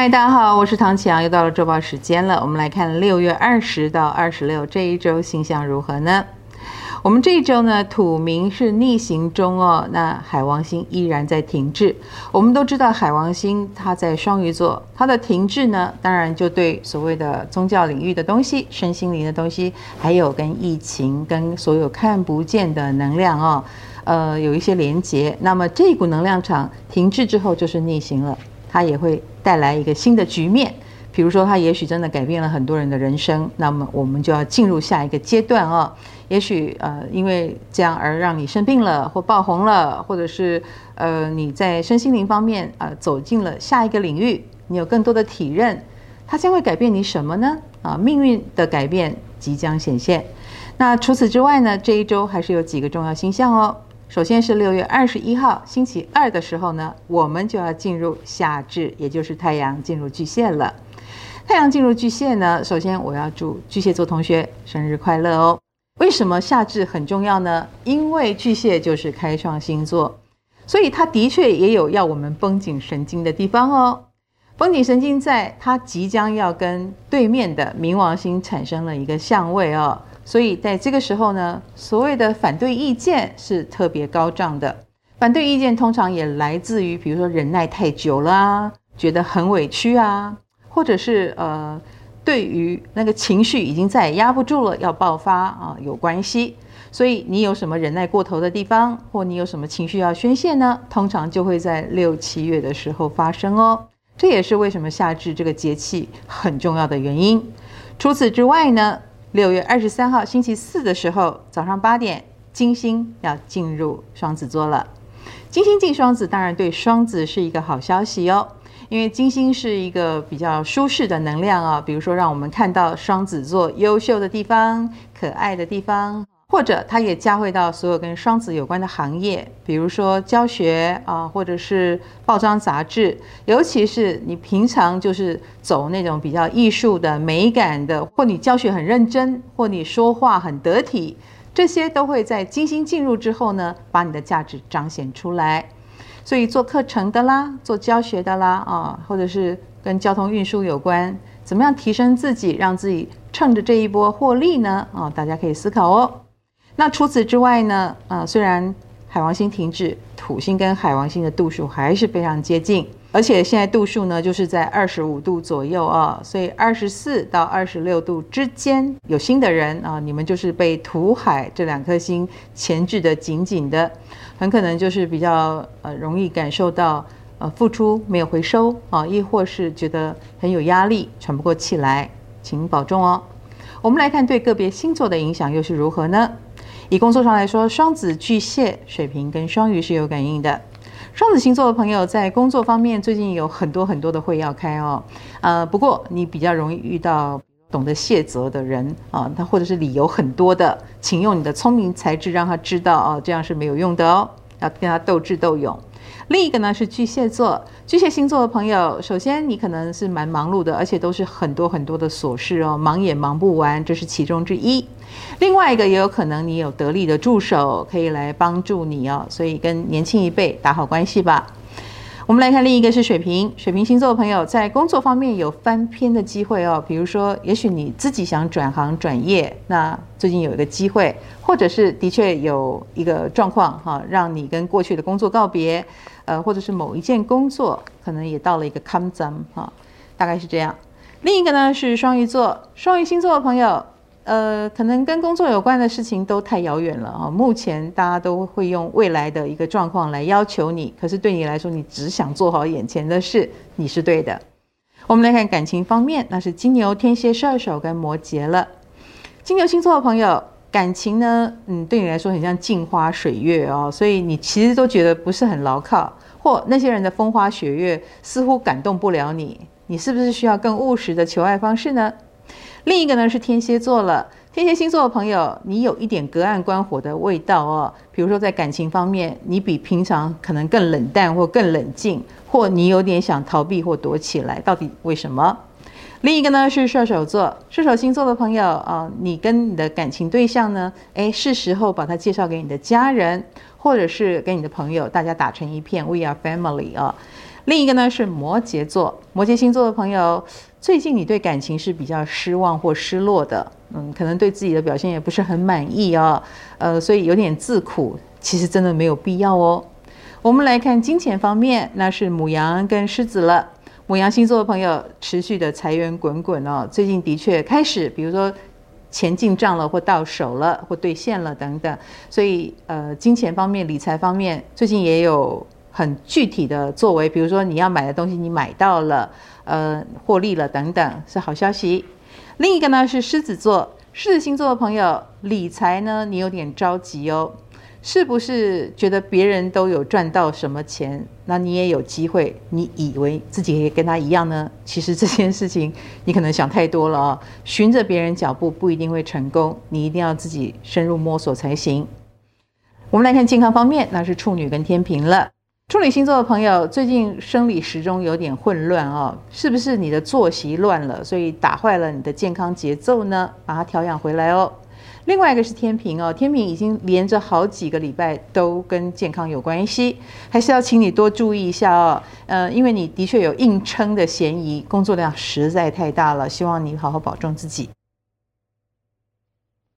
嗨，大家好，我是唐启阳，又到了周报时间了。我们来看六月二十到二十六这一周星象如何呢？我们这一周呢，土冥是逆行中哦，那海王星依然在停滞。我们都知道海王星它在双鱼座，它的停滞呢，当然就对所谓的宗教领域的东西、身心灵的东西，还有跟疫情、跟所有看不见的能量哦，呃，有一些连结。那么这股能量场停滞之后，就是逆行了。它也会带来一个新的局面，比如说，它也许真的改变了很多人的人生，那么我们就要进入下一个阶段哦。也许呃，因为这样而让你生病了，或爆红了，或者是呃，你在身心灵方面呃走进了下一个领域，你有更多的体认，它将会改变你什么呢？啊，命运的改变即将显现。那除此之外呢，这一周还是有几个重要星象哦。首先是六月二十一号星期二的时候呢，我们就要进入夏至，也就是太阳进入巨蟹了。太阳进入巨蟹呢，首先我要祝巨蟹座同学生日快乐哦。为什么夏至很重要呢？因为巨蟹就是开创星座，所以它的确也有要我们绷紧神经的地方哦。绷紧神经在它即将要跟对面的冥王星产生了一个相位哦。所以在这个时候呢，所谓的反对意见是特别高涨的。反对意见通常也来自于，比如说忍耐太久啦，觉得很委屈啊，或者是呃，对于那个情绪已经再也压不住了，要爆发啊，有关系。所以你有什么忍耐过头的地方，或你有什么情绪要宣泄呢？通常就会在六七月的时候发生哦。这也是为什么夏至这个节气很重要的原因。除此之外呢，六月二十三号星期四的时候，早上八点，金星要进入双子座了。金星进双子，当然对双子是一个好消息哦，因为金星是一个比较舒适的能量啊，比如说让我们看到双子座优秀的地方、可爱的地方。或者它也加会到所有跟双子有关的行业，比如说教学啊，或者是报章杂志，尤其是你平常就是走那种比较艺术的、美感的，或你教学很认真，或你说话很得体，这些都会在金星进入之后呢，把你的价值彰显出来。所以做课程的啦，做教学的啦，啊，或者是跟交通运输有关，怎么样提升自己，让自己趁着这一波获利呢？啊，大家可以思考哦。那除此之外呢？啊，虽然海王星停滞，土星跟海王星的度数还是非常接近，而且现在度数呢就是在二十五度左右啊，所以二十四到二十六度之间有心的人啊，你们就是被土海这两颗星钳制得紧紧的，很可能就是比较呃容易感受到呃付出没有回收啊，亦或是觉得很有压力，喘不过气来，请保重哦。我们来看对个别星座的影响又是如何呢？以工作上来说，双子、巨蟹、水瓶跟双鱼是有感应的。双子星座的朋友在工作方面最近有很多很多的会要开哦。呃，不过你比较容易遇到懂得卸责的人啊，他或者是理由很多的，请用你的聪明才智让他知道哦，这样是没有用的哦，要跟他斗智斗勇。另一个呢是巨蟹座，巨蟹星座的朋友，首先你可能是蛮忙碌的，而且都是很多很多的琐事哦，忙也忙不完，这是其中之一。另外一个也有可能你有得力的助手可以来帮助你哦，所以跟年轻一辈打好关系吧。我们来看另一个是水瓶，水瓶星座的朋友在工作方面有翻篇的机会哦。比如说，也许你自己想转行转业，那最近有一个机会，或者是的确有一个状况哈，让你跟过去的工作告别，呃，或者是某一件工作可能也到了一个 come 增哈，大概是这样。另一个呢是双鱼座，双鱼星座的朋友。呃，可能跟工作有关的事情都太遥远了啊。目前大家都会用未来的一个状况来要求你，可是对你来说，你只想做好眼前的事，你是对的。我们来看感情方面，那是金牛、天蝎、射手跟摩羯了。金牛星座的朋友，感情呢，嗯，对你来说很像镜花水月哦，所以你其实都觉得不是很牢靠，或那些人的风花雪月似乎感动不了你，你是不是需要更务实的求爱方式呢？另一个呢是天蝎座了，天蝎星座的朋友，你有一点隔岸观火的味道哦。比如说在感情方面，你比平常可能更冷淡或更冷静，或你有点想逃避或躲起来，到底为什么？另一个呢是射手座，射手星座的朋友啊、哦，你跟你的感情对象呢，诶，是时候把他介绍给你的家人，或者是跟你的朋友，大家打成一片，We are family 啊、哦。另一个呢是摩羯座，摩羯星座的朋友，最近你对感情是比较失望或失落的，嗯，可能对自己的表现也不是很满意哦，呃，所以有点自苦，其实真的没有必要哦。我们来看金钱方面，那是母羊跟狮子了。母羊星座的朋友，持续的财源滚滚哦，最近的确开始，比如说钱进账了，或到手了，或兑现了等等，所以呃，金钱方面、理财方面，最近也有很具体的作为，比如说你要买的东西你买到了，呃，获利了等等，是好消息。另一个呢是狮子座，狮子星座的朋友，理财呢你有点着急哦。是不是觉得别人都有赚到什么钱，那你也有机会？你以为自己也跟他一样呢？其实这件事情你可能想太多了哦。循着别人脚步不一定会成功，你一定要自己深入摸索才行。我们来看健康方面，那是处女跟天秤了。处女星座的朋友最近生理时钟有点混乱哦，是不是你的作息乱了，所以打坏了你的健康节奏呢？把它调养回来哦。另外一个是天秤哦，天秤已经连着好几个礼拜都跟健康有关系，还是要请你多注意一下哦。呃，因为你的确有硬撑的嫌疑，工作量实在太大了，希望你好好保重自己。